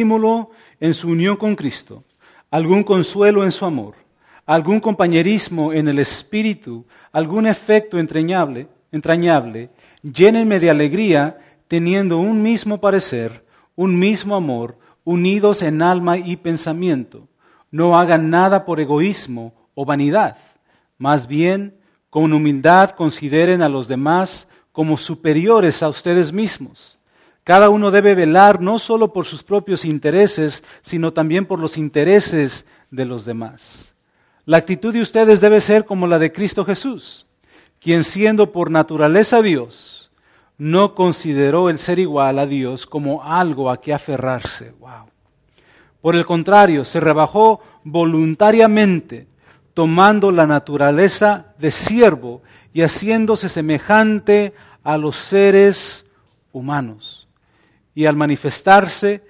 estímulo en su unión con Cristo, algún consuelo en su amor, algún compañerismo en el espíritu, algún efecto entrañable, entrañable, llénenme de alegría teniendo un mismo parecer, un mismo amor, unidos en alma y pensamiento. No hagan nada por egoísmo o vanidad, más bien con humildad consideren a los demás como superiores a ustedes mismos cada uno debe velar no solo por sus propios intereses, sino también por los intereses de los demás. La actitud de ustedes debe ser como la de Cristo Jesús, quien siendo por naturaleza Dios, no consideró el ser igual a Dios como algo a que aferrarse. Wow. Por el contrario, se rebajó voluntariamente, tomando la naturaleza de siervo y haciéndose semejante a los seres humanos y al manifestarse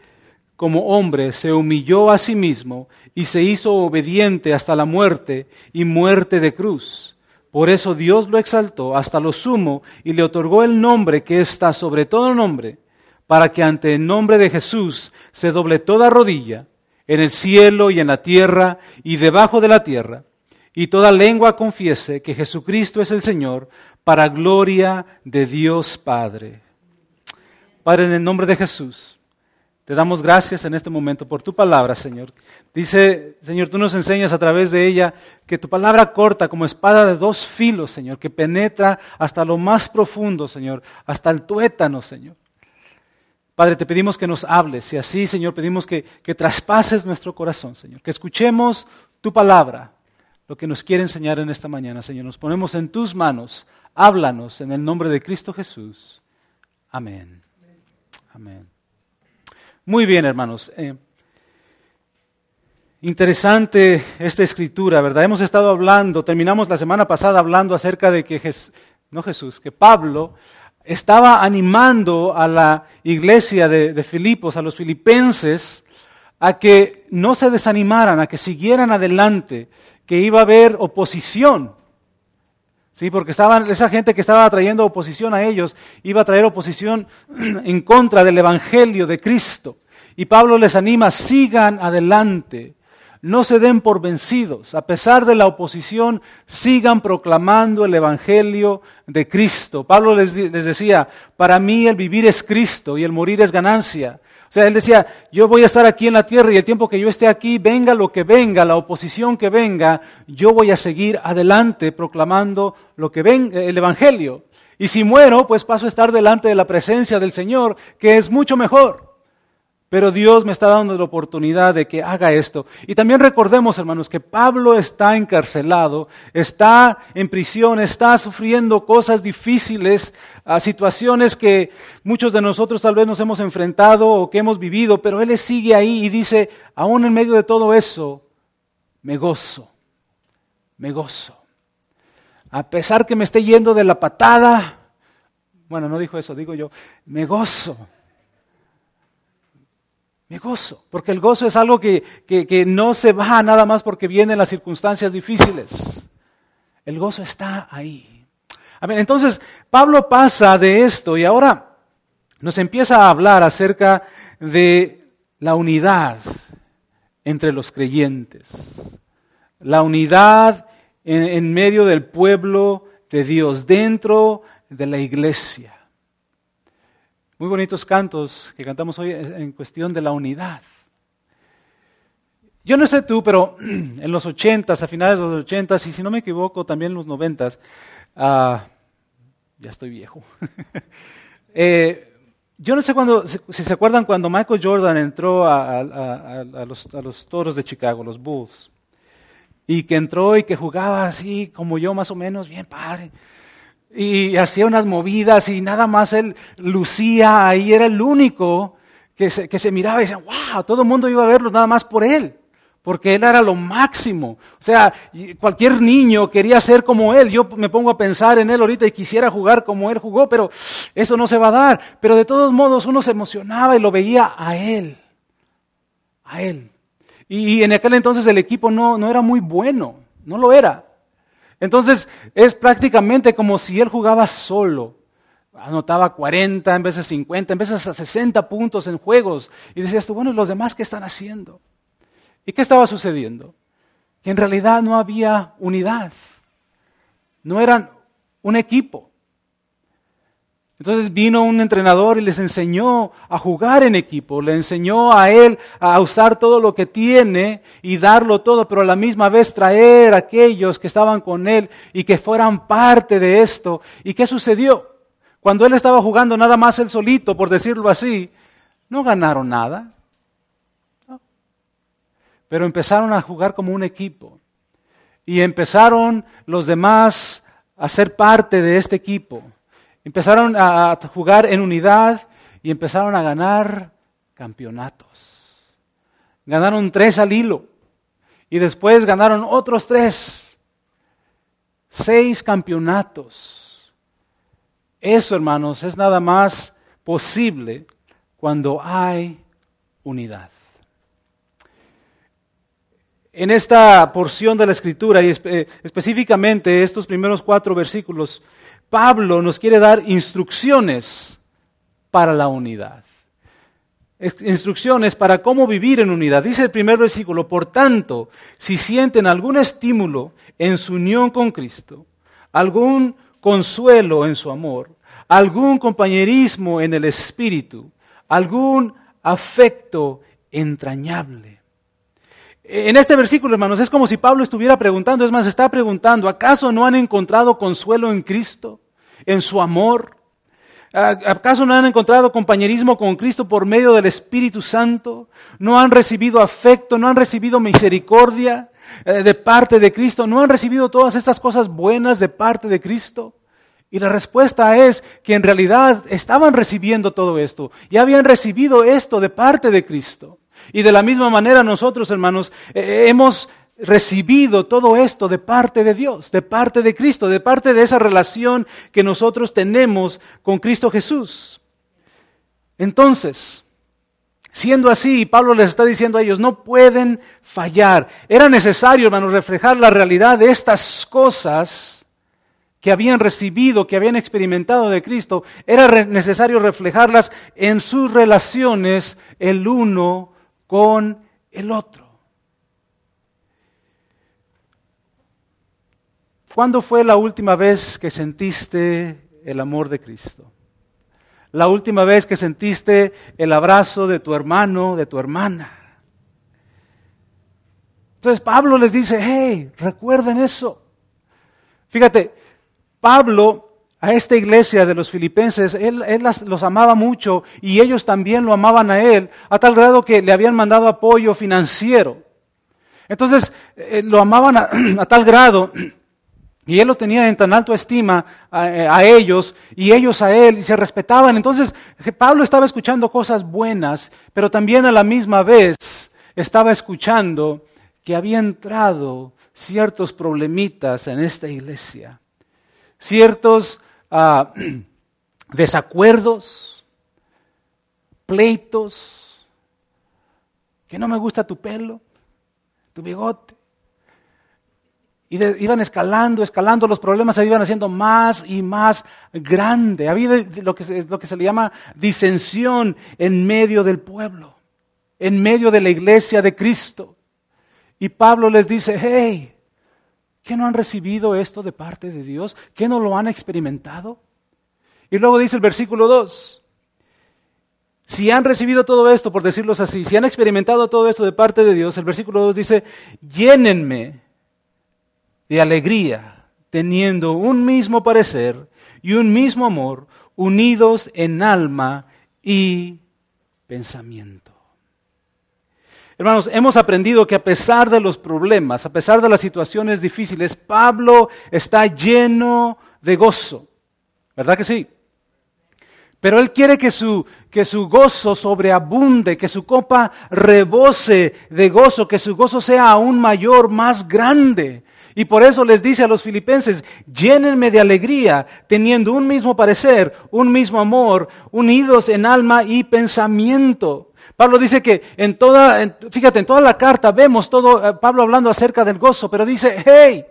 como hombre se humilló a sí mismo y se hizo obediente hasta la muerte y muerte de cruz. Por eso Dios lo exaltó hasta lo sumo y le otorgó el nombre que está sobre todo nombre, para que ante el nombre de Jesús se doble toda rodilla, en el cielo y en la tierra y debajo de la tierra, y toda lengua confiese que Jesucristo es el Señor, para gloria de Dios Padre. Padre, en el nombre de Jesús, te damos gracias en este momento por tu palabra, Señor. Dice, Señor, tú nos enseñas a través de ella que tu palabra corta como espada de dos filos, Señor, que penetra hasta lo más profundo, Señor, hasta el tuétano, Señor. Padre, te pedimos que nos hables y así, Señor, pedimos que, que traspases nuestro corazón, Señor, que escuchemos tu palabra, lo que nos quiere enseñar en esta mañana, Señor. Nos ponemos en tus manos, háblanos en el nombre de Cristo Jesús. Amén. Muy bien, hermanos. Eh, interesante esta escritura, ¿verdad? Hemos estado hablando, terminamos la semana pasada hablando acerca de que Jesús, no Jesús, que Pablo estaba animando a la iglesia de Filipos, a los filipenses, a que no se desanimaran, a que siguieran adelante, que iba a haber oposición Sí, porque estaban, esa gente que estaba trayendo oposición a ellos iba a traer oposición en contra del Evangelio de Cristo. Y Pablo les anima, sigan adelante, no se den por vencidos, a pesar de la oposición, sigan proclamando el Evangelio de Cristo. Pablo les, les decía, para mí el vivir es Cristo y el morir es ganancia. O sea, él decía, yo voy a estar aquí en la tierra y el tiempo que yo esté aquí, venga lo que venga, la oposición que venga, yo voy a seguir adelante proclamando lo que venga, el Evangelio. Y si muero, pues paso a estar delante de la presencia del Señor, que es mucho mejor. Pero Dios me está dando la oportunidad de que haga esto. Y también recordemos, hermanos, que Pablo está encarcelado, está en prisión, está sufriendo cosas difíciles, a situaciones que muchos de nosotros tal vez nos hemos enfrentado o que hemos vivido, pero él sigue ahí y dice, aún en medio de todo eso, me gozo, me gozo. A pesar que me esté yendo de la patada, bueno, no dijo eso, digo yo, me gozo me gozo, porque el gozo es algo que, no se va nada más porque vienen las circunstancias difíciles. El gozo está ahí. entonces, Pablo pasa de esto y ahora nos empieza a hablar acerca de la unidad entre los creyentes. La unidad en medio del pueblo de Dios, dentro de la iglesia. Muy bonitos cantos que cantamos hoy en cuestión de la unidad. Yo no sé tú, pero en los ochentas, a finales de los ochentas, y si no me equivoco, también en los noventas, ah, ya estoy viejo. Eh, yo no sé cuando, si se acuerdan cuando Michael Jordan entró a, los, a, los, toros de Chicago, los Bulls, y que entró y que jugaba así como yo más o menos, bien padre y hacía unas movidas y nada más él lucía ahí, era el único que se, que se miraba y decía, wow, todo el mundo iba a verlos nada más por él, porque él era lo máximo. O sea, cualquier niño quería ser como él. Yo me pongo a pensar en él ahorita y quisiera jugar como él jugó, pero eso no se va a dar. Pero de todos modos uno se emocionaba y lo veía a él, a él. Y, en aquel entonces el equipo no, no era muy bueno, no lo era. Entonces es prácticamente como si él jugaba solo. anotaba 40, en veces 50, en veces hasta 60 puntos en juegos. Y decías tú, bueno, ¿y los demás qué están haciendo? ¿Y qué estaba sucediendo? Que en realidad no había unidad. No eran un equipo. Entonces vino un entrenador y les enseñó a jugar en equipo, le enseñó a él a usar todo lo que tiene y darlo todo, pero a la misma vez traer a aquellos que estaban con él y que fueran parte de esto. ¿Y qué sucedió? Cuando él estaba jugando nada más él solito, por decirlo así, no ganaron nada. Pero empezaron a jugar como un equipo. Y empezaron los demás a ser parte de este equipo. Empezaron a jugar en unidad y empezaron a ganar campeonatos. Ganaron tres al hilo y después ganaron otros tres. Seis campeonatos. Eso, hermanos, es nada más posible cuando hay unidad. En esta porción de la escritura y específicamente estos primeros cuatro versículos, Pablo nos quiere dar instrucciones para la unidad. Instrucciones para cómo vivir en unidad. Dice el primer versículo, por tanto, si sienten algún estímulo en su unión con Cristo, algún consuelo en su amor, algún compañerismo en el espíritu, algún afecto entrañable. En este versículo, hermanos, es como si Pablo estuviera preguntando, es más, está preguntando, ¿acaso no han encontrado consuelo en Cristo, en su amor? ¿Acaso no han encontrado compañerismo con Cristo por medio del Espíritu Santo? ¿No han recibido afecto? ¿No han recibido misericordia eh, de parte de Cristo? ¿No han recibido todas estas cosas buenas de parte de Cristo? Y la respuesta es que en realidad estaban recibiendo todo esto y habían recibido esto de parte de Cristo. Y de la misma manera nosotros, hermanos, eh, eh, hemos recibido todo esto de parte de Dios, de parte de Cristo, de parte de esa relación que nosotros tenemos con Cristo Jesús. Entonces, siendo así, Pablo les está diciendo a ellos, no pueden fallar. Era necesario, hermanos, reflejar la realidad de estas cosas que habían recibido, que habían experimentado de Cristo. Era necesario reflejarlas en sus relaciones el uno con el otro. ¿Cuándo fue la última vez que sentiste el amor de Cristo? La última vez que sentiste el abrazo de tu hermano, de tu hermana. Entonces Pablo les dice, hey, recuerden eso. Fíjate, Pablo a esta iglesia de los filipenses, él, los amaba mucho y ellos también lo amaban a él, a tal grado que le habían mandado apoyo financiero. Entonces, eh, lo amaban a, tal grado y él lo tenía en tan alto estima a, eh, a, ellos y ellos a él y se respetaban. Entonces, Pablo estaba escuchando cosas buenas, pero también a la misma vez estaba escuchando que había entrado ciertos problemitas en esta iglesia, ciertos desacuerdos, pleitos, que no me gusta tu pelo, tu bigote. Y iban escalando, escalando, los problemas se iban haciendo más y más grande. Había lo que, lo que se le llama disensión en medio del pueblo, en medio de la iglesia de Cristo. Y Pablo les dice, hey, ¿Qué no han recibido esto de parte de Dios? ¿Qué no lo han experimentado? Y luego dice el versículo 2, si han recibido todo esto, por decirlo así, si han experimentado todo esto de parte de Dios, el versículo 2 dice, llénenme de alegría, teniendo un mismo parecer y un mismo amor, unidos en alma y pensamiento. Hermanos, hemos aprendido que a pesar de los problemas, a pesar de las situaciones difíciles, Pablo está lleno de gozo. ¿Verdad que sí? Pero Él quiere que su, que su gozo sobreabunde, que su copa rebose de gozo, que su gozo sea aún mayor, más grande. Y por eso les dice a los filipenses, llénenme de alegría, teniendo un mismo parecer, un mismo amor, unidos en alma y pensamiento. Pablo dice que en toda, fíjate, en toda la carta vemos todo, eh, Pablo hablando acerca del gozo, pero dice, hey,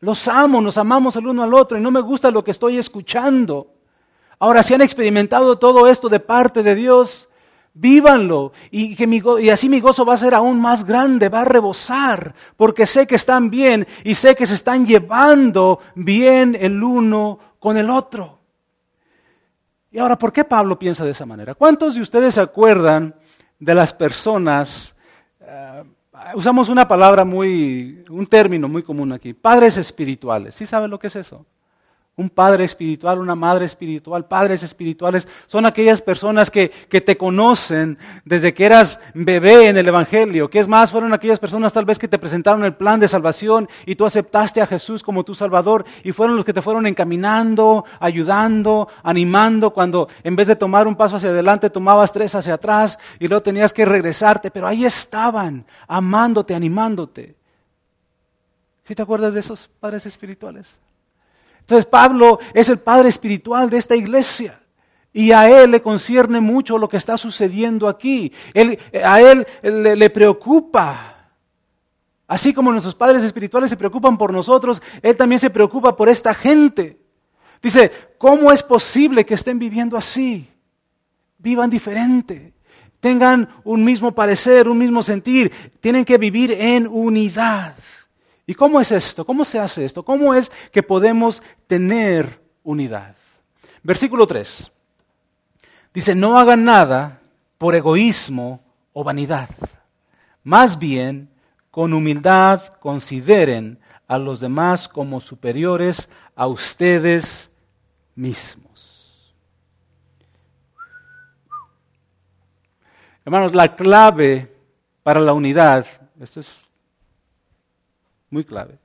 los amo, nos amamos el uno al otro y no me gusta lo que estoy escuchando. Ahora, si han experimentado todo esto de parte de Dios, vívanlo. Y, que y así mi gozo va a ser aún más grande, va a rebosar, porque sé que están bien y sé que se están llevando bien el uno con el otro. Y ahora, ¿por qué Pablo piensa de esa manera? ¿Cuántos de ustedes se acuerdan de las personas? Eh, usamos una palabra muy, un término muy común aquí, padres espirituales. ¿Sí saben lo que es eso? Un padre espiritual, una madre espiritual, padres espirituales, son aquellas personas que, que, te conocen desde que eras bebé en el Evangelio. Que es más, fueron aquellas personas tal vez que te presentaron el plan de salvación y tú aceptaste a Jesús como tu Salvador y fueron los que te fueron encaminando, ayudando, animando cuando en vez de tomar un paso hacia adelante tomabas tres hacia atrás y luego tenías que regresarte, pero ahí estaban, amándote, animándote. ¿Sí te acuerdas de esos padres espirituales? Entonces Pablo es el padre espiritual de esta iglesia. Y a él le concierne mucho lo que está sucediendo aquí. a él le, le preocupa. Así como nuestros padres espirituales se preocupan por nosotros, él también se preocupa por esta gente. Dice, ¿cómo es posible que estén viviendo así? Vivan diferente. Tengan un mismo parecer, un mismo sentir. Tienen que vivir en unidad. ¿Y cómo es esto? ¿Cómo se hace esto? ¿Cómo es que podemos tener unidad? Versículo 3. Dice, no hagan nada por egoísmo o vanidad. Más bien, con humildad consideren a los demás como superiores a ustedes mismos. Hermanos, la clave para la unidad, esto es muy clave.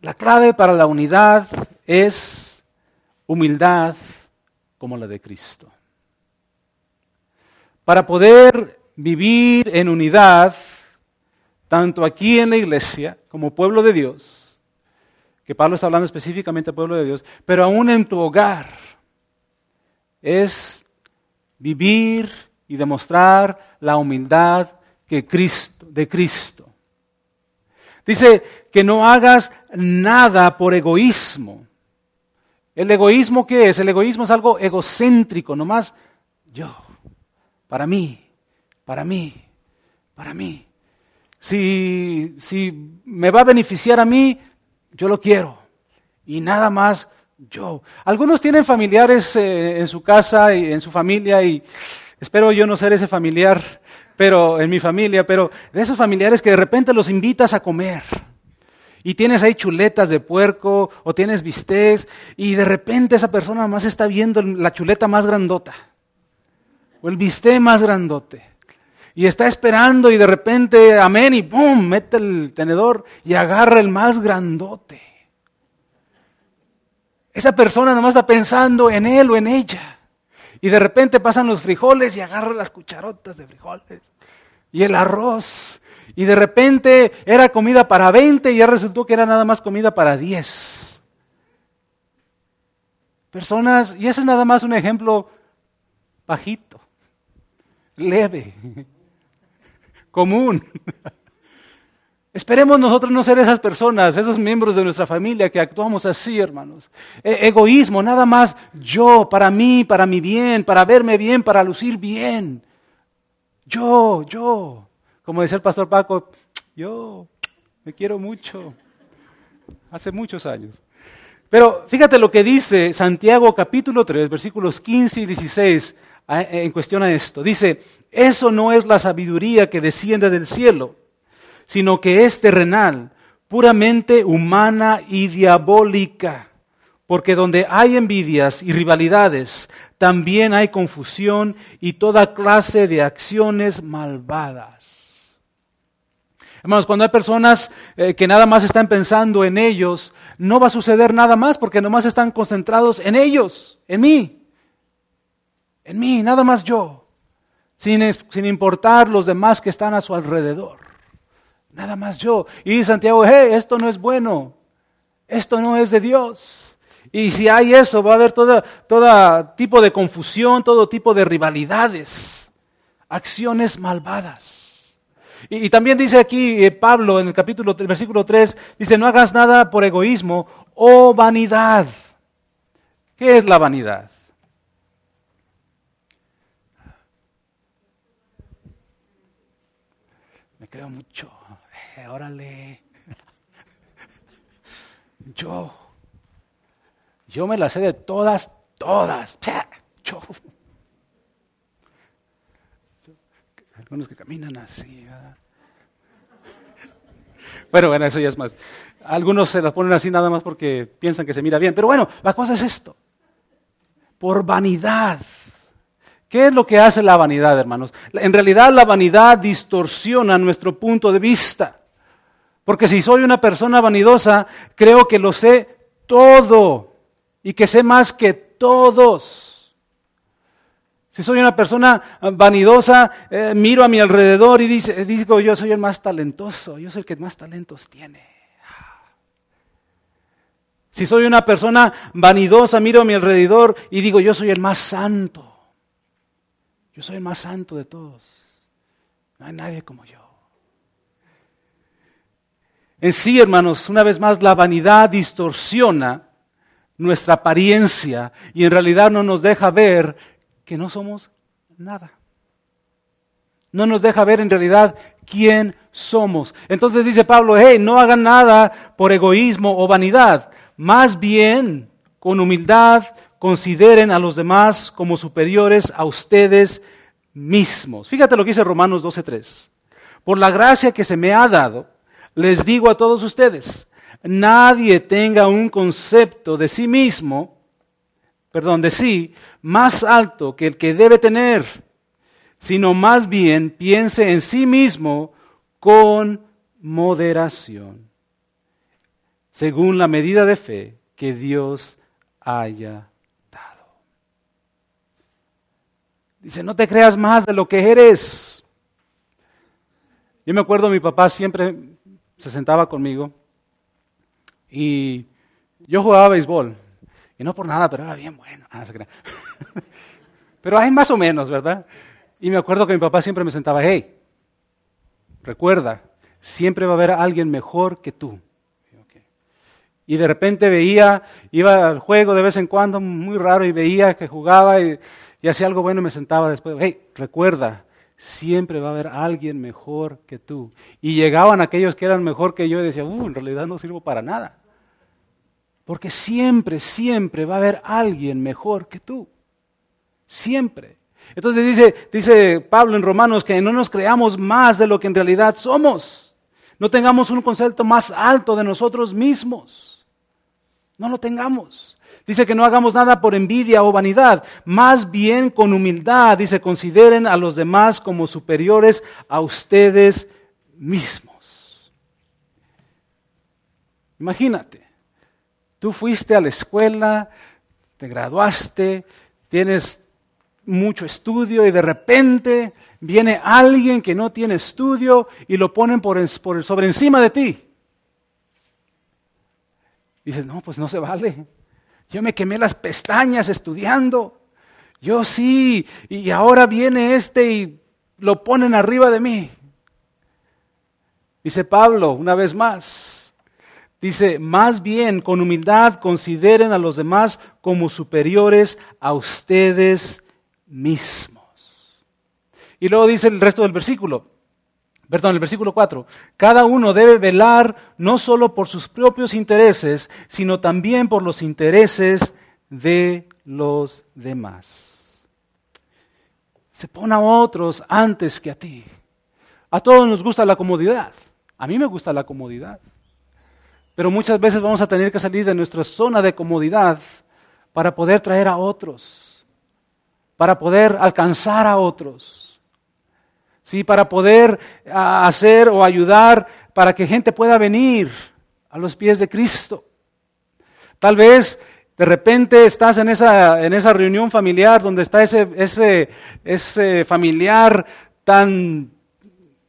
La clave para la unidad es humildad como la de Cristo. Para poder vivir en unidad, tanto aquí en la iglesia como pueblo de Dios, que Pablo está hablando específicamente al pueblo de Dios, pero aún en tu hogar, es vivir y demostrar la humildad que Cristo, de Cristo. Dice que no hagas nada por egoísmo. ¿El egoísmo qué es? El egoísmo es algo egocéntrico, nomás yo, para mí, para mí, para mí. Si, si me va a beneficiar a mí, yo lo quiero. Y nada más yo. Algunos tienen familiares eh, en su casa y en su familia y espero yo no ser ese familiar pero en mi familia, pero de esos familiares que de repente los invitas a comer. Y tienes ahí chuletas de puerco o tienes bistecs y de repente esa persona más está viendo la chuleta más grandota o el bistec más grandote. Y está esperando y de repente, amén, y ¡pum! mete el tenedor y agarra el más grandote. Esa persona nomás está pensando en él o en ella. Y de repente pasan los frijoles y agarra las cucharotas de frijoles. Y el arroz. Y de repente era comida para 20 y ya resultó que era nada más comida para 10. Personas, y ese es nada más un ejemplo bajito, leve, común. Esperemos nosotros no ser esas personas, esos miembros de nuestra familia que actuamos así, hermanos. E egoísmo, nada más yo, para mí, para mi bien, para verme bien, para lucir bien. Yo, yo. Como decía el pastor Paco, yo me quiero mucho. Hace muchos años. Pero fíjate lo que dice Santiago capítulo 3, versículos 15 y 16 en cuestión a esto. Dice, eso no es la sabiduría que desciende del cielo sino que es terrenal, puramente humana y diabólica. Porque donde hay envidias y rivalidades, también hay confusión y toda clase de acciones malvadas. Hermanos, cuando hay personas eh, que nada más están pensando en ellos, no va a suceder nada más porque nomás están concentrados en ellos, en mí, en mí, nada más yo, sin, sin importar los demás que están a su alrededor. Nada más yo. Y Santiago, hey, esto no es bueno. Esto no es de Dios. Y si hay eso, va a haber todo, tipo de confusión, todo tipo de rivalidades, acciones malvadas. Y, también dice aquí eh, Pablo en el capítulo, versículo 3, dice, no hagas nada por egoísmo o vanidad. ¿Qué es la vanidad? Me creo mucho. Órale. Yo. Yo me la sé de todas, todas. Yo. Algunos que caminan así, ¿verdad? Bueno, bueno, eso ya es más. Algunos se las ponen así nada más porque piensan que se mira bien. Pero bueno, la cosa es esto. Por vanidad. ¿Qué es lo que hace la vanidad, hermanos? En realidad la vanidad distorsiona nuestro punto de vista. Porque si soy una persona vanidosa, creo que lo sé todo y que sé más que todos. Si soy una persona vanidosa, eh, miro a mi alrededor y digo, yo soy el más talentoso, yo soy el que más talentos tiene. Si soy una persona vanidosa, miro a mi alrededor y digo, yo soy el más santo. Yo soy el más santo de todos. No hay nadie como yo. En sí, hermanos, una vez más, la vanidad distorsiona nuestra apariencia y en realidad no nos deja ver que no somos nada. No nos deja ver en realidad quién somos. Entonces dice Pablo, hey, no hagan nada por egoísmo o vanidad. Más bien, con humildad, consideren a los demás como superiores a ustedes mismos. Fíjate lo que dice Romanos 12.3. Por la gracia que se me ha dado, les digo a todos ustedes, nadie tenga un concepto de sí mismo, perdón, de sí, más alto que el que debe tener, sino más bien piense en sí mismo con moderación según la medida de fe que Dios haya dado. Dice, no te creas más de lo que eres. Yo me acuerdo, mi papá siempre se sentaba conmigo y yo jugaba béisbol. Y no por nada, pero era bien bueno. Ah, pero hay más o menos, ¿verdad? Y me acuerdo que mi papá siempre me sentaba, hey, recuerda, siempre va a haber alguien mejor que tú. Y de repente veía, iba al juego de vez en cuando, muy raro, y veía que jugaba y, hacía algo bueno y me sentaba después. Hey, recuerda, siempre va a haber alguien mejor que tú. Y llegaban aquellos que eran mejor que yo y decía, uh, en realidad no sirvo para nada. Porque siempre, siempre va a haber alguien mejor que tú. Siempre. Entonces dice, dice Pablo en Romanos que no nos creamos más de lo que en realidad somos. No tengamos un concepto más alto de nosotros mismos. No lo tengamos. Dice que no hagamos nada por envidia o vanidad, más bien con humildad. Dice, consideren a los demás como superiores a ustedes mismos. Imagínate, tú fuiste a la escuela, te graduaste, tienes mucho estudio y de repente viene alguien que no tiene estudio y lo ponen por, sobre encima de ti. Dices, no, pues no se vale. Yo me quemé las pestañas estudiando. Yo sí, y ahora viene este y lo ponen arriba de mí. Dice Pablo, una vez más, dice, más bien con humildad consideren a los demás como superiores a ustedes mismos. Y luego dice el resto del versículo, Perdón, el versículo 4. Cada uno debe velar no solo por sus propios intereses, sino también por los intereses de los demás. Se pone a otros antes que a ti. A todos nos gusta la comodidad. A mí me gusta la comodidad. Pero muchas veces vamos a tener que salir de nuestra zona de comodidad para poder traer a otros, para poder alcanzar a otros. ¿Sí? para poder hacer o ayudar para que gente pueda venir a los pies de Cristo. Tal vez de repente estás en esa, en esa reunión familiar donde está ese, ese, ese familiar tan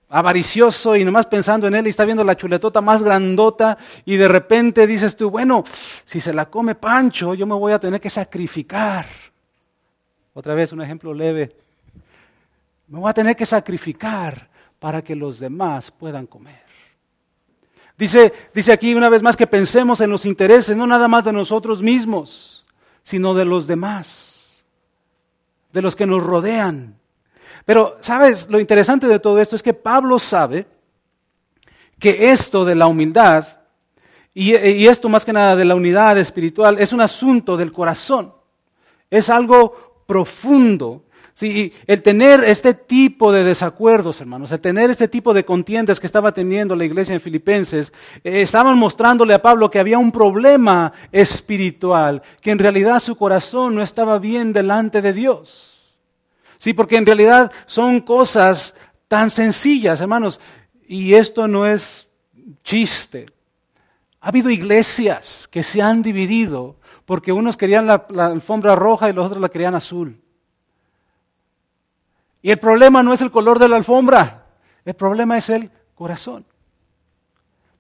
avaricioso y nomás pensando en él y está viendo la chuletota más grandota y de repente dices tú, bueno, si se la come Pancho, yo me voy a tener que sacrificar. Otra vez un ejemplo leve. Me voy a tener que sacrificar para que los demás puedan comer. Dice, dice aquí una vez más que pensemos en los intereses, no nada más de nosotros mismos, sino de los demás, de los que nos rodean. Pero, ¿sabes? Lo interesante de todo esto es que Pablo sabe que esto de la humildad, y, esto más que nada de la unidad espiritual, es un asunto del corazón. Es algo profundo. Sí, el tener este tipo de desacuerdos, hermanos, el tener este tipo de contiendas que estaba teniendo la iglesia en Filipenses, eh, estaban mostrándole a Pablo que había un problema espiritual, que en realidad su corazón no estaba bien delante de Dios. Sí, porque en realidad son cosas tan sencillas, hermanos, y esto no es chiste. Ha habido iglesias que se han dividido porque unos querían la, alfombra roja y los otros la querían azul. Y el problema no es el color de la alfombra, el problema es el corazón.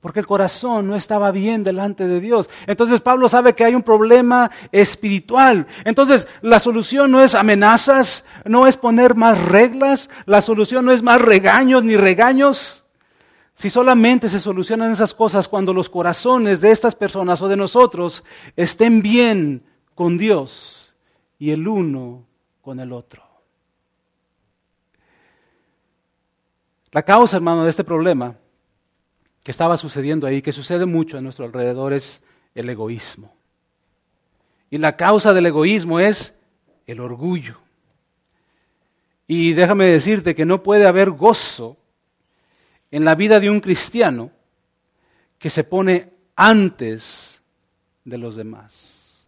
Porque el corazón no estaba bien delante de Dios. Entonces Pablo sabe que hay un problema espiritual. Entonces la solución no es amenazas, no es poner más reglas, la solución no es más regaños ni regaños. Si solamente se solucionan esas cosas cuando los corazones de estas personas o de nosotros estén bien con Dios y el uno con el otro. La causa, hermano, de este problema que estaba sucediendo ahí, que sucede mucho a nuestro alrededor, es el egoísmo. Y la causa del egoísmo es el orgullo. Y déjame decirte que no puede haber gozo en la vida de un cristiano que se pone antes de los demás,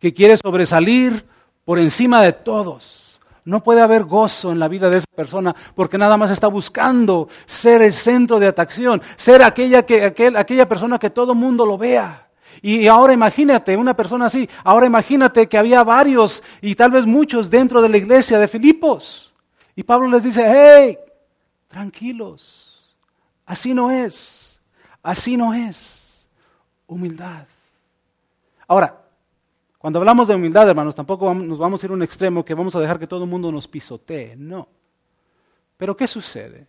que quiere sobresalir por encima de todos. No puede haber gozo en la vida de esa persona porque nada más está buscando ser el centro de atracción, ser aquella, que, aquella persona que todo mundo lo vea. Y ahora imagínate una persona así, ahora imagínate que había varios y tal vez muchos dentro de la iglesia de Filipos. Y Pablo les dice, hey, tranquilos, Así no es. Así no es. Humildad. Ahora, cuando hablamos de humildad, hermanos, tampoco nos vamos a ir a un extremo que vamos a dejar que todo el mundo nos pisotee. No. Pero ¿qué sucede?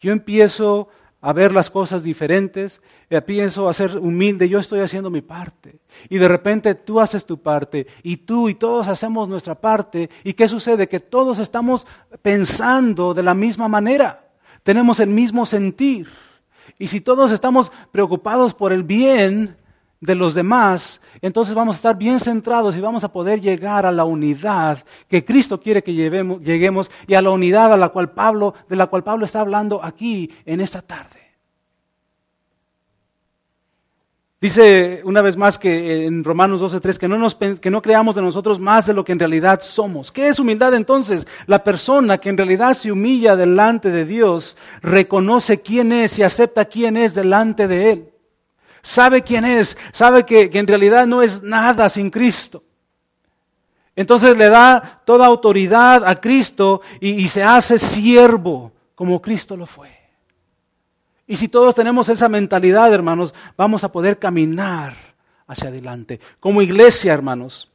Yo empiezo a ver las cosas diferentes, empiezo a ser humilde, yo estoy haciendo mi parte. Y de repente tú haces tu parte, y tú y todos hacemos nuestra parte. ¿Y qué sucede? Que todos estamos pensando de la misma manera tenemos el mismo sentir. Y si todos estamos preocupados por el bien de los demás, entonces vamos a estar bien centrados y vamos a poder llegar a la unidad que Cristo quiere que lleguemos y a la unidad a la cual Pablo, de la cual Pablo está hablando aquí en esta tarde. Dice una vez más que en Romanos 12:3 que no, que no creamos de nosotros más de lo que en realidad somos. ¿Qué es humildad entonces? La persona que en realidad se humilla delante de Dios reconoce quién es y acepta quién es delante de Él. Sabe quién es, sabe que, en realidad no es nada sin Cristo. Entonces le da toda autoridad a Cristo y se hace siervo como Cristo lo fue. Y si todos tenemos esa mentalidad, hermanos, vamos a poder caminar hacia adelante. Como iglesia, hermanos,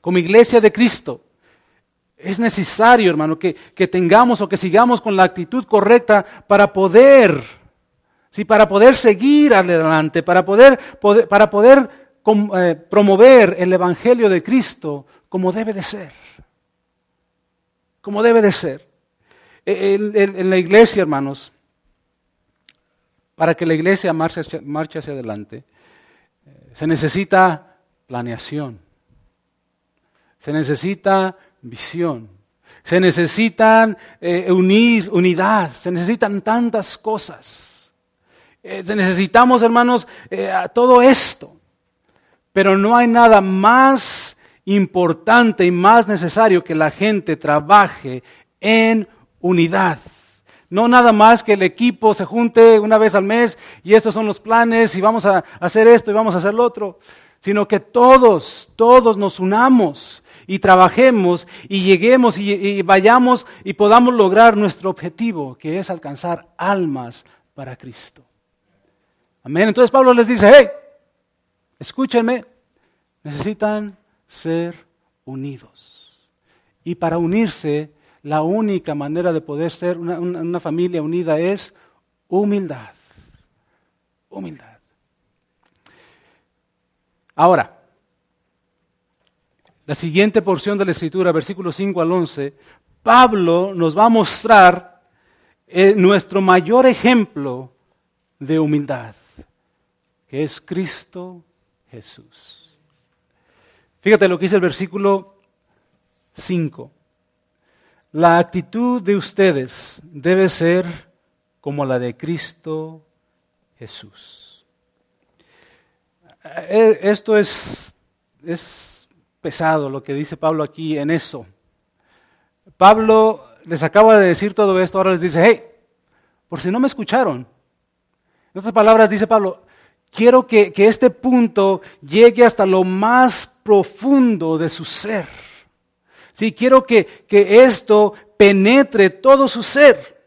como iglesia de Cristo, es necesario, hermano, que, tengamos o que sigamos con la actitud correcta para poder, ¿sí? para poder seguir adelante, para poder, para poder eh, promover el Evangelio de Cristo como debe de ser. Como debe de ser. en la iglesia, hermanos, para que la iglesia marche hacia, adelante, eh, se necesita planeación, se necesita visión, se necesitan eh, unir, unidad, se necesitan tantas cosas. Eh, necesitamos, hermanos, todo esto. Pero no hay nada más importante y más necesario que la gente trabaje en unidad. No nada más que el equipo se junte una vez al mes y estos son los planes y vamos a hacer esto y vamos a hacer lo otro, sino que todos, todos nos unamos y trabajemos y lleguemos y, vayamos y podamos lograr nuestro objetivo, que es alcanzar almas para Cristo. Amén. Entonces Pablo les dice, hey, escúchenme, necesitan ser unidos. Y para unirse la única manera de poder ser una, familia unida es humildad. Humildad. Ahora, la siguiente porción de la Escritura, versículos 5 al 11, Pablo nos va a mostrar eh, nuestro mayor ejemplo de humildad, que es Cristo Jesús. Fíjate lo que dice el versículo 5. La actitud de ustedes debe ser como la de Cristo Jesús. Eh, esto es, es pesado lo que dice Pablo aquí en eso. Pablo les acaba de decir todo esto, ahora les dice, hey, por si no me escucharon. En otras palabras, dice Pablo, quiero que, que este punto llegue hasta lo más profundo de su ser. Sí, quiero que, que esto penetre todo su ser.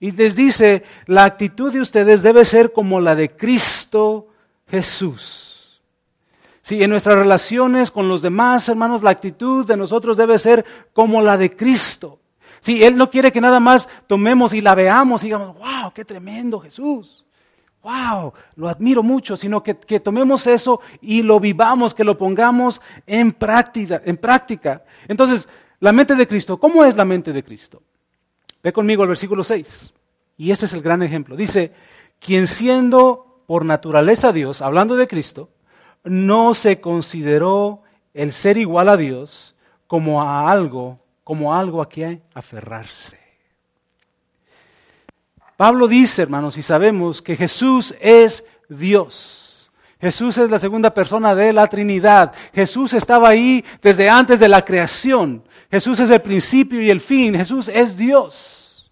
Y les dice, la actitud de ustedes debe ser como la de Cristo Jesús. Sí, en nuestras relaciones con los demás, hermanos, la actitud de nosotros debe ser como la de Cristo. Sí, Él no quiere que nada más tomemos y la veamos y digamos, wow, qué tremendo Jesús. Wow, lo admiro mucho, sino que, que tomemos eso y lo vivamos, que lo pongamos en práctica, en práctica. Entonces, la mente de Cristo, ¿cómo es la mente de Cristo? Ve conmigo al versículo 6. Y este es el gran ejemplo. Dice, quien siendo por naturaleza Dios, hablando de Cristo, no se consideró el ser igual a Dios como a algo, como algo a que aferrarse. Pablo dice, hermanos, y sabemos que Jesús es Dios. Jesús es la segunda persona de la Trinidad. Jesús estaba ahí desde antes de la creación. Jesús es el principio y el fin. Jesús es Dios.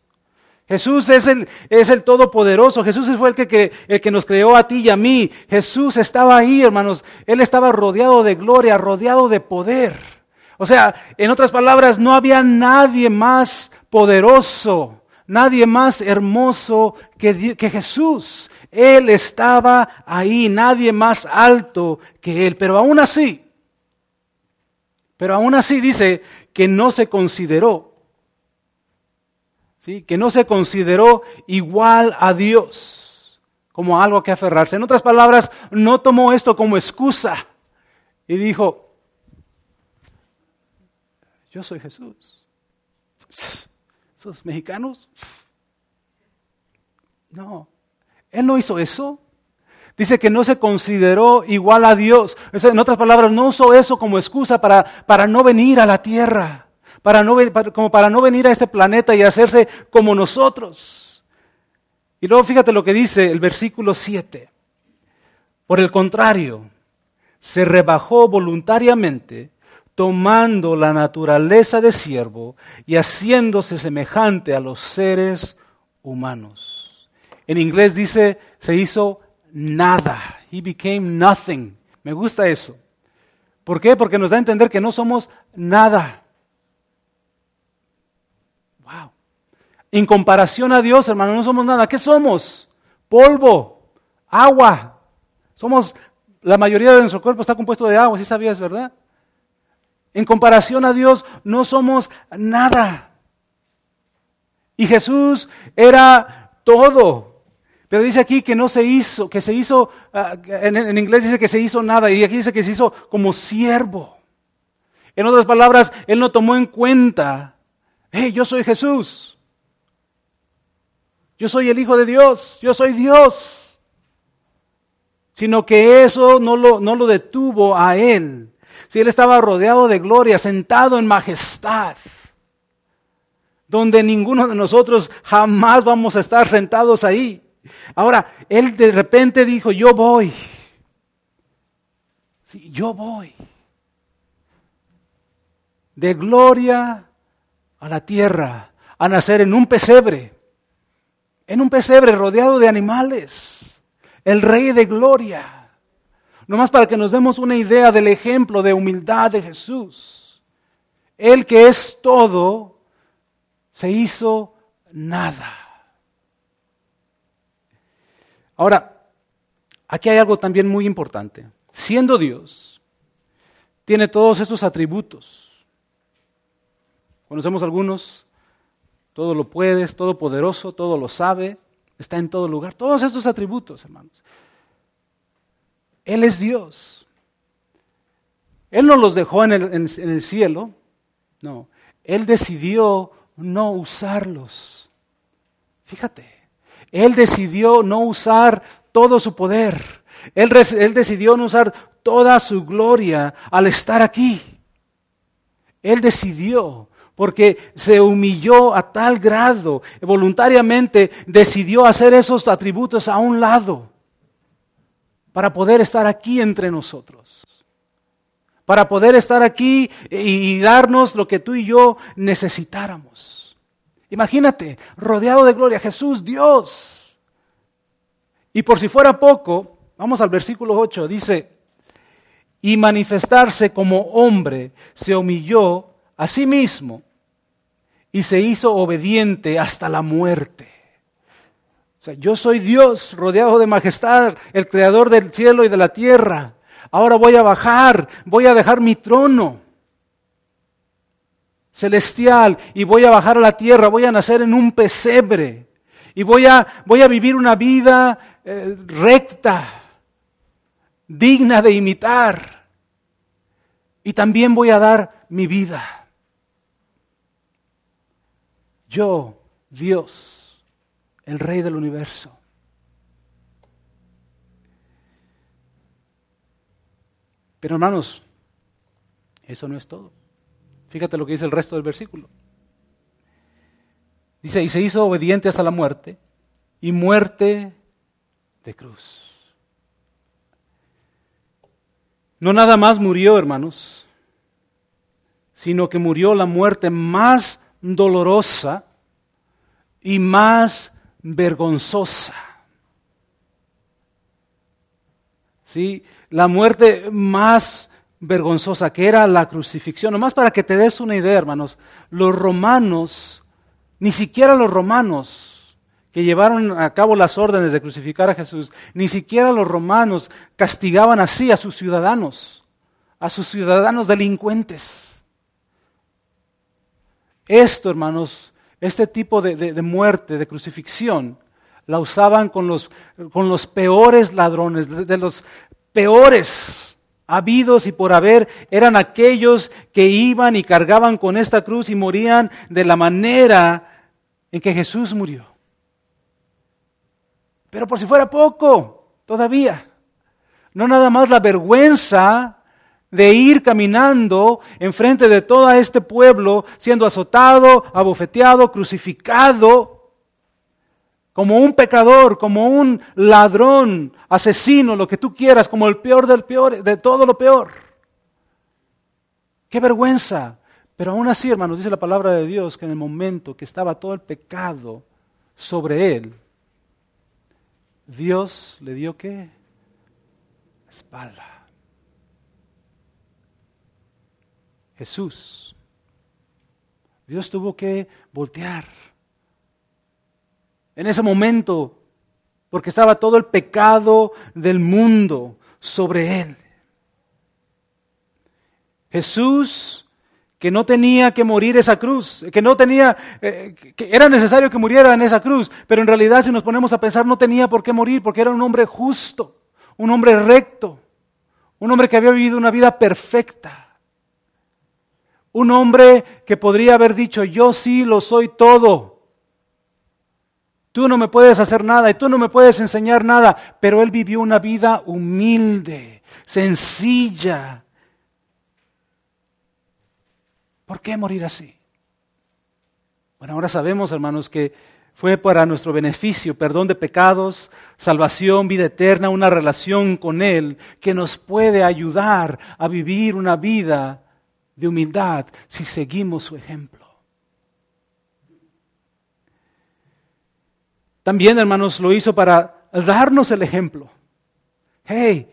Jesús es el, es el Todopoderoso. Jesús fue el que, el que nos creó a ti y a mí. Jesús estaba ahí, hermanos. Él estaba rodeado de gloria, rodeado de poder. O sea, en otras palabras, no había nadie más poderoso, nadie más hermoso que, Jesús. Él estaba ahí, nadie más alto que Él. Pero aún así, pero aún así dice que no se consideró, ¿sí? que no se consideró igual a Dios, como algo que aferrarse. En otras palabras, no tomó esto como excusa y dijo, yo soy Jesús. ¿Esos mexicanos? No, él no hizo eso. Dice que no se consideró igual a Dios. En otras palabras, no usó eso como excusa para, para no venir a la tierra, para no, como para no venir a este planeta y hacerse como nosotros. Y luego fíjate lo que dice el versículo 7. Por el contrario, se rebajó voluntariamente, tomando la naturaleza de siervo y haciéndose semejante a los seres humanos. En inglés dice, se hizo nada. He became nothing. Me gusta eso. ¿Por qué? Porque nos da a entender que no somos nada. Wow. En comparación a Dios, hermano, no somos nada. ¿Qué somos? Polvo, agua. Somos, la mayoría de nuestro cuerpo está compuesto de agua, si sabías, verdad? En comparación a Dios, no somos nada. Y Jesús era todo. Pero dice aquí que no se hizo, que se hizo, ah, en, inglés dice que se hizo nada, y aquí dice que se hizo como siervo. En otras palabras, él no tomó en cuenta, hey, yo soy Jesús, yo soy el Hijo de Dios, yo soy Dios. Sino que eso no lo, no lo detuvo a él. Él estaba rodeado de gloria, sentado en majestad donde ninguno de nosotros jamás vamos a estar sentados ahí. Ahora, él de repente dijo, yo voy. Sí, yo voy. De gloria a la tierra, a nacer en un pesebre, en un pesebre rodeado de animales, el rey de gloria. Nomás para que nos demos una idea del ejemplo de humildad de Jesús. Él que es todo, se hizo nada. Ahora, aquí hay algo también muy importante. Siendo Dios, tiene todos estos atributos. Conocemos algunos, todo lo puedes, todo poderoso, todo lo sabe, está en todo lugar. Todos estos atributos, hermanos. Él es Dios. Él no los dejó en el, cielo, no, Él decidió no usarlos. Fíjate, Él decidió no usar todo su poder. Él, él, decidió no usar toda su gloria al estar aquí. Él decidió, porque se humilló a tal grado, voluntariamente decidió hacer esos atributos a un lado para poder estar aquí entre nosotros para poder estar aquí y darnos lo que tú y yo necesitáramos. Imagínate, rodeado de gloria, Jesús, Dios. Y por si fuera poco, vamos al versículo 8, dice, y manifestarse como hombre, se humilló a sí mismo y se hizo obediente hasta la muerte. Sea, yo soy Dios rodeado de majestad, el creador del cielo y de la tierra. Ahora voy a bajar, voy a dejar mi trono celestial y voy a bajar a la tierra, voy a nacer en un pesebre y voy a, voy a vivir una vida eh, recta, digna de imitar. Y también voy a dar mi vida. Yo, Dios, el Rey del universo, Pero hermanos, eso no es todo. Fíjate lo que dice el resto del versículo. Dice, y se hizo obediente hasta la muerte, y muerte de cruz. No nada más murió, hermanos, sino que murió la muerte más dolorosa y más vergonzosa. ¿Sí? la muerte más vergonzosa, que era la crucifixión. Nomás para que te des una idea, hermanos, los romanos, ni siquiera los romanos que llevaron a cabo las órdenes de crucificar a Jesús, ni siquiera los romanos castigaban así a sus ciudadanos, a sus ciudadanos delincuentes. Esto, hermanos, este tipo de, muerte, de crucifixión, la usaban con los, con los peores ladrones, de los peores habidos y por haber eran aquellos que iban y cargaban con esta cruz y morían de la manera en que Jesús murió. Pero por si fuera poco, todavía, no nada más la vergüenza de ir caminando enfrente de todo este pueblo, siendo azotado, abofeteado, crucificado, como un pecador, como un ladrón, asesino, lo que tú quieras, como el peor del peor, de todo lo peor. Qué vergüenza. Pero aún así, hermanos, dice la palabra de Dios que en el momento que estaba todo el pecado sobre él, Dios le dio qué? Espalda. Jesús. Dios tuvo que voltear en ese momento, porque estaba todo el pecado del mundo sobre él. Jesús, que no tenía que morir esa cruz, que no tenía, eh, que era necesario que muriera en esa cruz, pero en realidad si nos ponemos a pensar no tenía por qué morir, porque era un hombre justo, un hombre recto, un hombre que había vivido una vida perfecta, un hombre que podría haber dicho, yo sí lo soy todo Tú no me puedes hacer nada y tú no me puedes enseñar nada. Pero él vivió una vida humilde, sencilla. ¿Por qué morir así? Bueno, ahora sabemos, hermanos, que fue para nuestro beneficio, perdón de pecados, salvación, vida eterna, una relación con Él que nos puede ayudar a vivir una vida de humildad si seguimos su ejemplo. También, hermanos, lo hizo para darnos el ejemplo. Hey,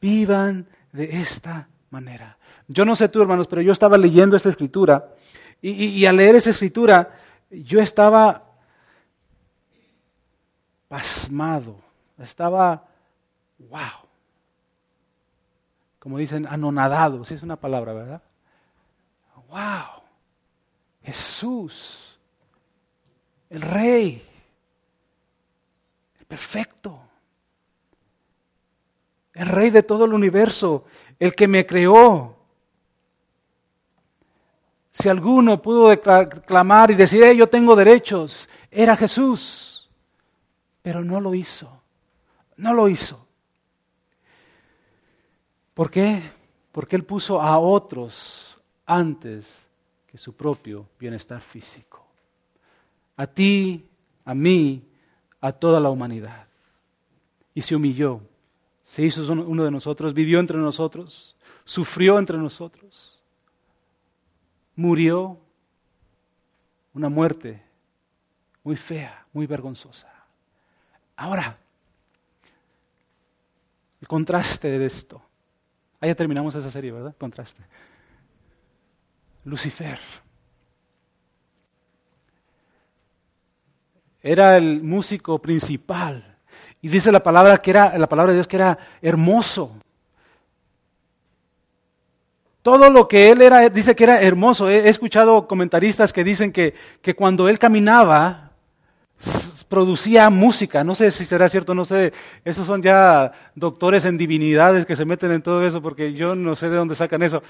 vivan de esta manera. Yo no sé tú, hermanos, pero yo estaba leyendo esta escritura y, al leer esa escritura yo estaba pasmado, estaba, wow, como dicen, anonadado, si es una palabra, ¿verdad? Wow, Jesús, el Rey, perfecto. El rey de todo el universo, el que me creó, Si alguno pudo clamar y decir, yo tengo derechos, era Jesús. Pero no lo hizo. No lo hizo. ¿Por qué? Porque Él puso a otros antes que su propio bienestar físico. A ti, a mí, a toda la humanidad. Y se humilló. Se hizo uno de nosotros, vivió entre nosotros, sufrió entre nosotros, murió una muerte muy fea, muy vergonzosa. Ahora, el contraste de esto. Ahí ya terminamos esa serie, ¿verdad? Contraste. Lucifer. Era el músico principal. Y dice la palabra que era la palabra de Dios que era hermoso. Todo lo que él era, dice que era hermoso. He, escuchado comentaristas que dicen que, que cuando él caminaba, producía música. No sé si será cierto, no sé. Esos son ya doctores en divinidades que se meten en todo eso, porque yo no sé de dónde sacan eso.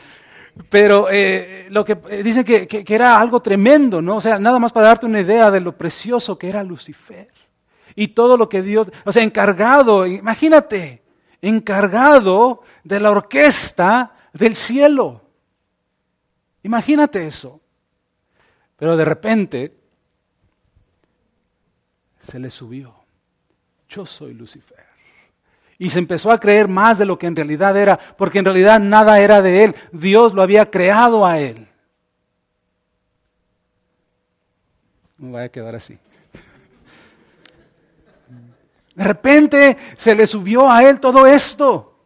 Pero eh, lo que eh, dicen que, que, era algo tremendo, ¿no? O sea, nada más para darte una idea de lo precioso que era Lucifer. Y todo lo que Dios, o sea, encargado, imagínate, encargado de la orquesta del cielo. Imagínate eso. Pero de repente se le subió. Yo soy Lucifer. Y se empezó a creer más de lo que en realidad era, porque en realidad nada era de él. Dios lo había creado a él. No voy a quedar así. De repente se le subió a él todo esto.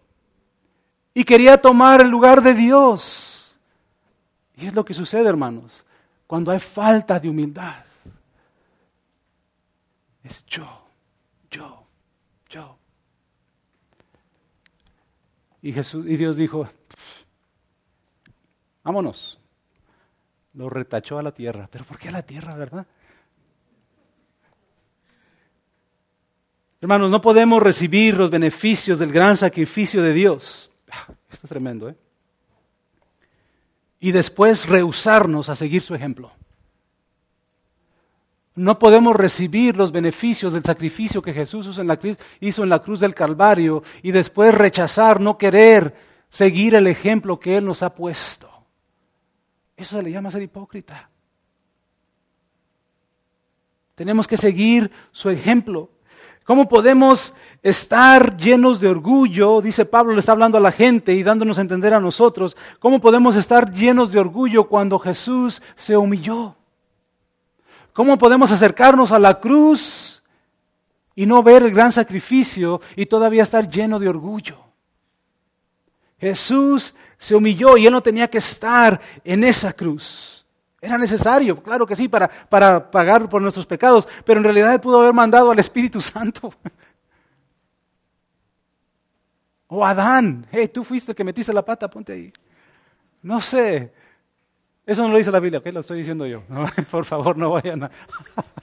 Y quería tomar el lugar de Dios. Y es lo que sucede, hermanos, cuando hay falta de humildad. Es yo, yo. Y, Jesús, y Dios dijo, vámonos. Lo retachó a la tierra. ¿Pero por qué a la tierra, verdad? Hermanos, no podemos recibir los beneficios del gran sacrificio de Dios. Ah, esto es tremendo, ¿eh? Y después rehusarnos a seguir su ejemplo. No podemos recibir los beneficios del sacrificio que Jesús hizo en, la, cruz del Calvario y después rechazar, no querer seguir el ejemplo que Él nos ha puesto. Eso se le llama ser hipócrita. Tenemos que seguir su ejemplo. ¿Cómo podemos estar llenos de orgullo? Dice Pablo, le está hablando a la gente y dándonos a entender a nosotros. ¿Cómo podemos estar llenos de orgullo cuando Jesús se humilló? ¿Cómo podemos acercarnos a la cruz y no ver el gran sacrificio y todavía estar lleno de orgullo? Jesús se humilló y él no tenía que estar en esa cruz. Era necesario, claro que sí, para, para pagar por nuestros pecados, pero en realidad él pudo haber mandado al Espíritu Santo. O Adán, hey, tú fuiste el que metiste la pata, ponte ahí. No sé, eso no lo dice la Biblia, ¿ok? Lo estoy diciendo yo. por favor, no vayan a...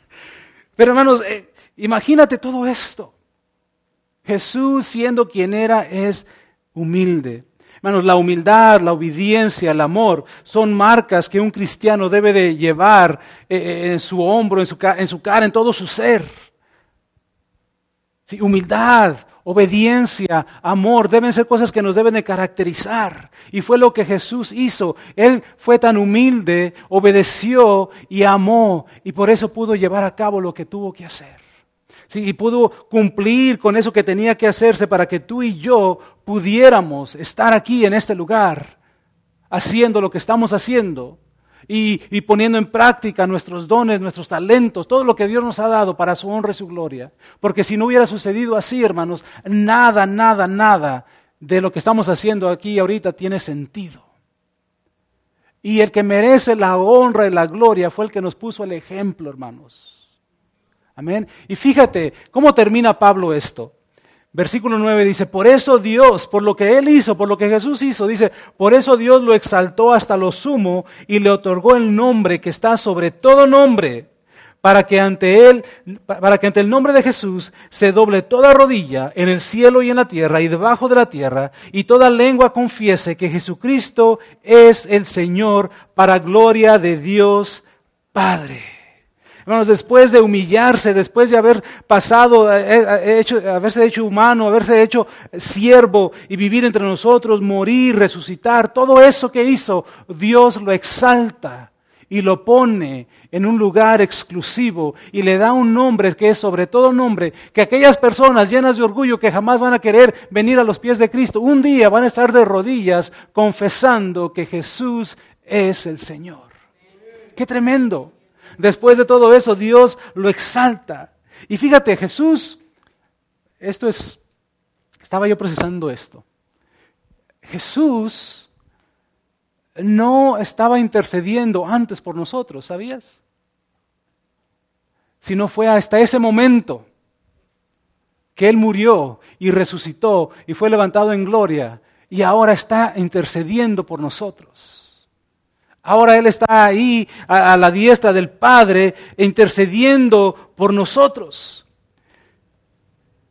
Pero hermanos, eh, imagínate todo esto. Jesús siendo quien era es humilde. Hermanos, la humildad, la obediencia, el amor son marcas que un cristiano debe de llevar eh, eh, en su hombro, en su, cara, en todo su ser. Sí, humildad, obediencia, amor, deben ser cosas que nos deben de caracterizar. Y fue lo que Jesús hizo. Él fue tan humilde, obedeció y amó, y por eso pudo llevar a cabo lo que tuvo que hacer. Sí, y pudo cumplir con eso que tenía que hacerse para que tú y yo pudiéramos estar aquí en este lugar, haciendo lo que estamos haciendo y, poniendo en práctica nuestros dones, nuestros talentos, todo lo que Dios nos ha dado para su honra y su gloria. Porque si no hubiera sucedido así, hermanos, nada, nada, nada de lo que estamos haciendo aquí ahorita tiene sentido. Y el que merece la honra y la gloria fue el que nos puso el ejemplo, hermanos. Amén. Y fíjate cómo termina Pablo esto. Versículo 9 dice, por eso Dios, por lo que Él hizo, por lo que Jesús hizo, dice, por eso Dios lo exaltó hasta lo sumo y le otorgó el nombre que está sobre todo nombre, para que ante él, para que ante el nombre de Jesús se doble toda rodilla en el cielo y en la tierra y debajo de la tierra, y toda lengua confiese que Jesucristo es el Señor para gloria de Dios Padre. Hermanos, después de humillarse, después de haber pasado, eh, eh, hecho, haberse hecho humano, haberse hecho siervo y vivir entre nosotros, morir, resucitar, todo eso que hizo, Dios lo exalta y lo pone en un lugar exclusivo y le da un nombre que es sobre todo nombre, que aquellas personas llenas de orgullo que jamás van a querer venir a los pies de Cristo, un día van a estar de rodillas confesando que Jesús es el Señor. Qué tremendo. Después de todo eso, Dios lo exalta. Y fíjate, Jesús, esto es, estaba yo procesando esto. Jesús no estaba intercediendo antes por nosotros, ¿sabías? Sino fue hasta ese momento que Él murió y resucitó y fue levantado en gloria y ahora está intercediendo por nosotros. Ahora Él está ahí a, la diestra del Padre intercediendo por nosotros.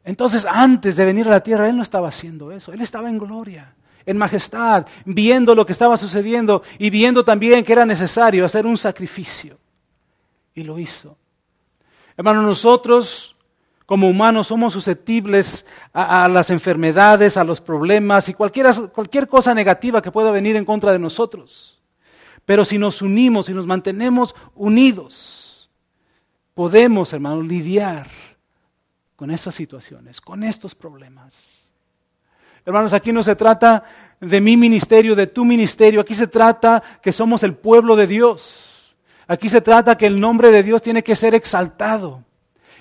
Entonces antes de venir a la tierra Él no estaba haciendo eso, Él estaba en gloria en majestad, viendo lo que estaba sucediendo y viendo también que era necesario hacer un sacrificio. Y lo hizo. Hermanos, nosotros como humanos somos susceptibles a, las enfermedades, a los problemas y cualquier cosa negativa que pueda venir en contra de nosotros. Pero si nos unimos y nos mantenemos unidos, podemos, hermanos, lidiar con estas situaciones, con estos problemas. Hermanos, aquí no se trata de mi ministerio, de tu ministerio, aquí se trata que somos el pueblo de Dios. Aquí se trata que el nombre de Dios tiene que ser exaltado.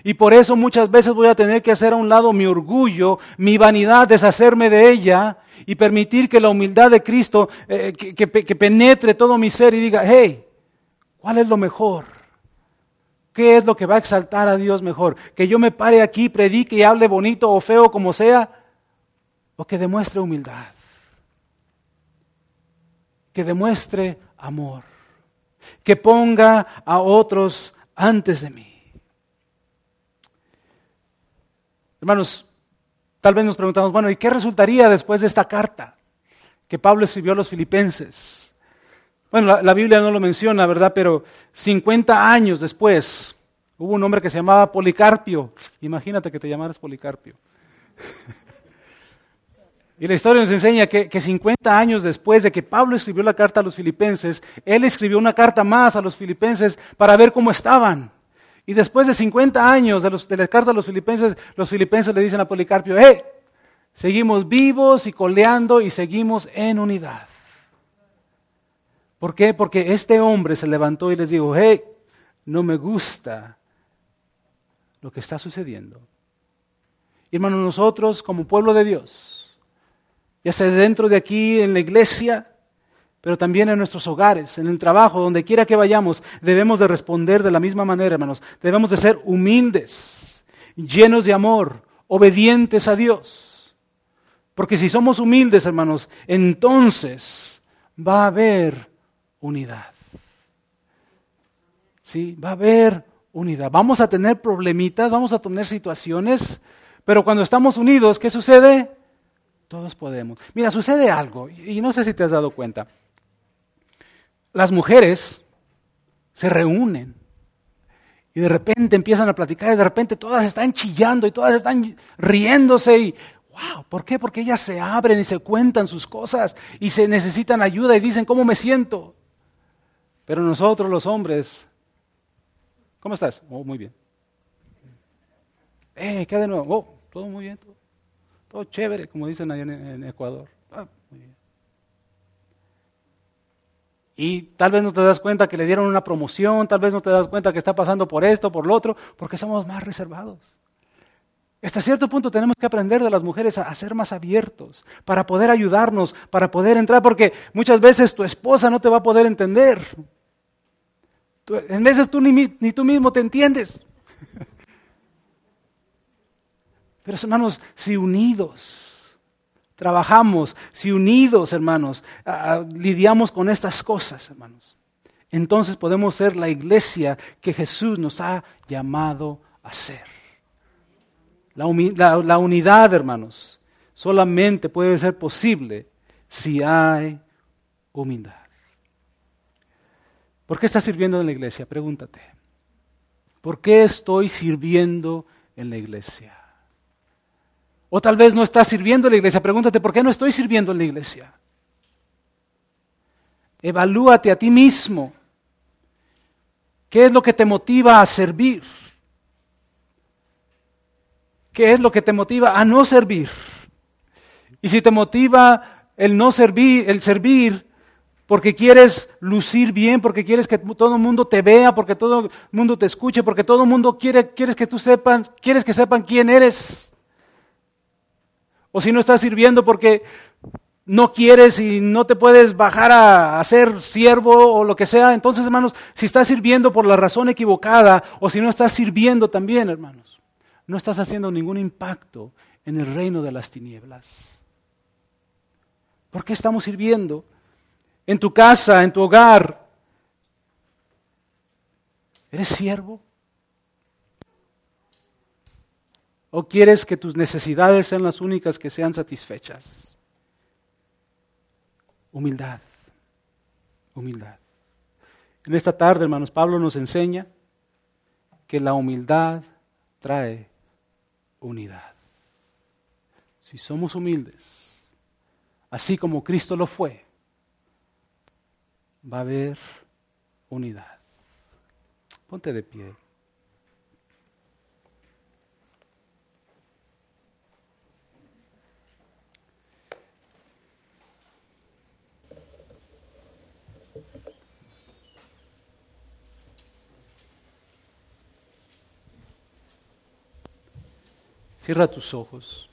Y por eso muchas veces voy a tener que hacer a un lado mi orgullo, mi vanidad, deshacerme de ella y permitir que la humildad de Cristo eh, que, que penetre todo mi ser y diga, hey, ¿cuál es lo mejor? ¿Qué es lo que va a exaltar a Dios mejor? Que yo me pare aquí, predique y hable bonito o feo como sea o que demuestre humildad, que demuestre amor, que ponga a otros antes de mí. Hermanos, tal vez nos preguntamos, bueno, ¿y qué resultaría después de esta carta que Pablo escribió a los filipenses? Bueno, la, Biblia no lo menciona, ¿verdad? Pero 50 años después hubo un hombre que se llamaba Policarpio. Imagínate que te llamaras Policarpio. Y la historia nos enseña que, 50 años después de que Pablo escribió la carta a los filipenses, él escribió una carta más a los filipenses para ver cómo estaban. Y después de 50 años de, de la carta a los filipenses, los filipenses le dicen a Policarpio, hey, seguimos vivos y coleando y seguimos en unidad. ¿Por qué? Porque este hombre se levantó y les dijo, hey, no me gusta lo que está sucediendo. Hermanos, nosotros como pueblo de Dios, ya sea dentro de aquí, en la iglesia, pero también en nuestros hogares, en el trabajo, donde quiera que vayamos, debemos de responder de la misma manera, hermanos. Debemos de ser humildes, llenos de amor, obedientes a Dios. Porque si somos humildes, hermanos, entonces va a haber unidad. Sí, va a haber unidad. Vamos a tener problemitas, vamos a tener situaciones, pero cuando estamos unidos, ¿qué sucede? Todos podemos. Mira, sucede algo, y no sé si te has dado cuenta. Las mujeres se reúnen y de repente empiezan a platicar y de repente todas están chillando y todas están riéndose y wow, ¿por qué? Porque ellas se abren y se cuentan sus cosas y se necesitan ayuda y dicen, ¿cómo me siento? Pero nosotros los hombres, ¿cómo estás? Oh, muy bien. Eh, ¿qué de nuevo? Oh, todo muy bien. Todo chévere, como dicen allá en, Ecuador. Ah, y tal vez no te das cuenta que le dieron una promoción, tal vez no te das cuenta que está pasando por esto, por lo otro, porque somos más reservados. Hasta cierto punto tenemos que aprender de las mujeres a, ser más abiertos, para poder ayudarnos, para poder entrar, porque muchas veces tu esposa no te va a poder entender. en veces tú ni, ni tú mismo te entiendes. Pero hermanos, si unidos trabajamos, si unidos, hermanos, lidiamos con estas cosas, hermanos, entonces podemos ser la iglesia que Jesús nos ha llamado a ser. La, unidad, hermanos, solamente puede ser posible si hay humildad. ¿Por qué estás sirviendo en la iglesia? Pregúntate. ¿Por qué estoy sirviendo en la iglesia? O tal vez no estás sirviendo en la iglesia. Pregúntate, ¿por qué no estoy sirviendo en la iglesia? Evalúate a ti mismo. ¿Qué es lo que te motiva a servir? ¿Qué es lo que te motiva a no servir? Y si te motiva el no servir, el servir, porque quieres lucir bien, porque quieres que todo el mundo te vea, porque todo el mundo te escuche, porque todo el mundo quiere, quieres que tú sepan, quieres que sepan quién eres. O si no estás sirviendo porque no quieres y no te puedes bajar a, ser siervo o lo que sea, entonces hermanos, si estás sirviendo por la razón equivocada o si no estás sirviendo también, hermanos, no estás haciendo ningún impacto en el reino de las tinieblas. ¿Por qué estamos sirviendo? En tu casa, en tu hogar. ¿Eres siervo? ¿O quieres que tus necesidades sean las únicas que sean satisfechas? Humildad. Humildad. En esta tarde, hermanos, Pablo nos enseña que la humildad trae unidad. Si somos humildes, así como Cristo lo fue, va a haber unidad. Ponte de pie. Cierra tus ojos.